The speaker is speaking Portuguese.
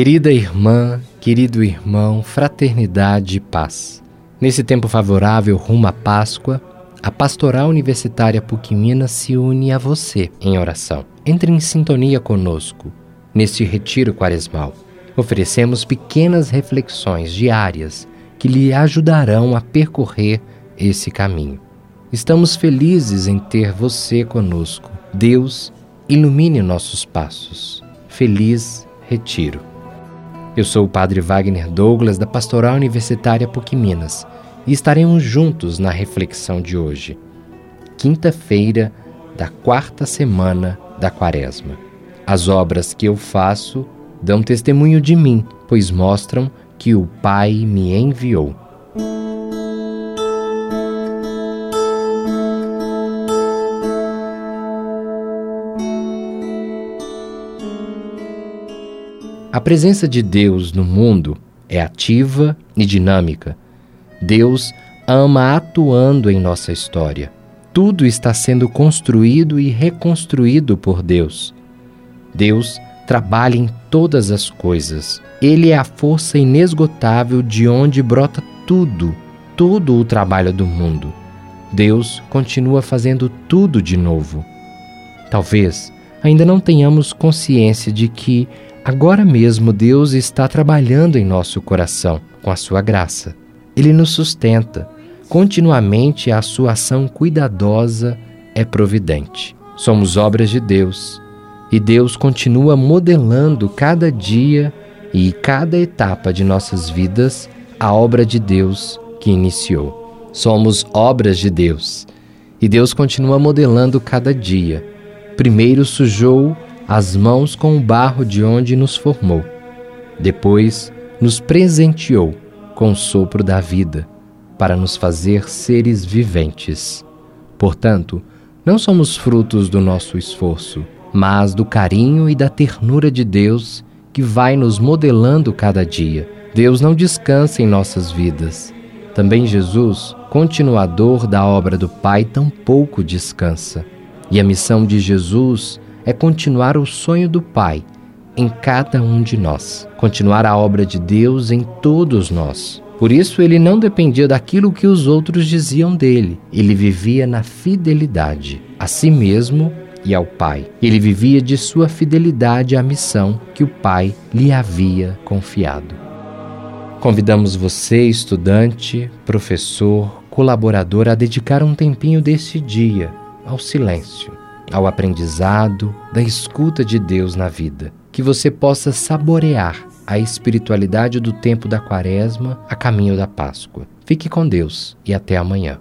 Querida irmã, querido irmão, fraternidade e paz. Nesse tempo favorável rumo à Páscoa, a Pastoral Universitária PUC Minas se une a você em oração. Entre em sintonia conosco neste retiro quaresmal. Oferecemos pequenas reflexões diárias que lhe ajudarão a percorrer esse caminho. Estamos felizes em ter você conosco. Deus ilumine nossos passos. Feliz retiro. Eu sou o Padre Wagner Douglas, da Pastoral Universitária PUC Minas, e estaremos juntos na reflexão de hoje, quinta-feira da quarta semana da Quaresma. As obras que eu faço dão testemunho de mim, pois mostram que o Pai me enviou. A presença de Deus no mundo é ativa e dinâmica. Deus ama atuando em nossa história. Tudo está sendo construído e reconstruído por Deus. Deus trabalha em todas as coisas. Ele é a força inesgotável de onde brota tudo, todo o trabalho do mundo. Deus continua fazendo tudo de novo. Talvez ainda não tenhamos consciência de que Agora mesmo Deus está trabalhando em nosso coração com a sua graça. Ele nos sustenta. Continuamente a sua ação cuidadosa é providente. Somos obras de Deus e Deus continua modelando cada dia e cada etapa de nossas vidas a obra de Deus que iniciou. Somos obras de Deus e Deus continua modelando cada dia. Primeiro sujou as mãos com o barro de onde nos formou. Depois nos presenteou com o sopro da vida, para nos fazer seres viventes. Portanto, não somos frutos do nosso esforço, mas do carinho e da ternura de Deus que vai nos modelando cada dia. Deus não descansa em nossas vidas. Também Jesus, continuador da obra do Pai, tampouco descansa. E a missão de Jesus é continuar o sonho do Pai em cada um de nós, continuar a obra de Deus em todos nós. Por isso, ele não dependia daquilo que os outros diziam dele, ele vivia na fidelidade a si mesmo e ao Pai. Ele vivia de sua fidelidade à missão que o Pai lhe havia confiado. Convidamos você, estudante, professor, colaborador, a dedicar um tempinho desse dia ao silêncio ao aprendizado da escuta de Deus na vida. Que você possa saborear a espiritualidade do tempo da Quaresma a caminho da Páscoa. Fique com Deus e até amanhã.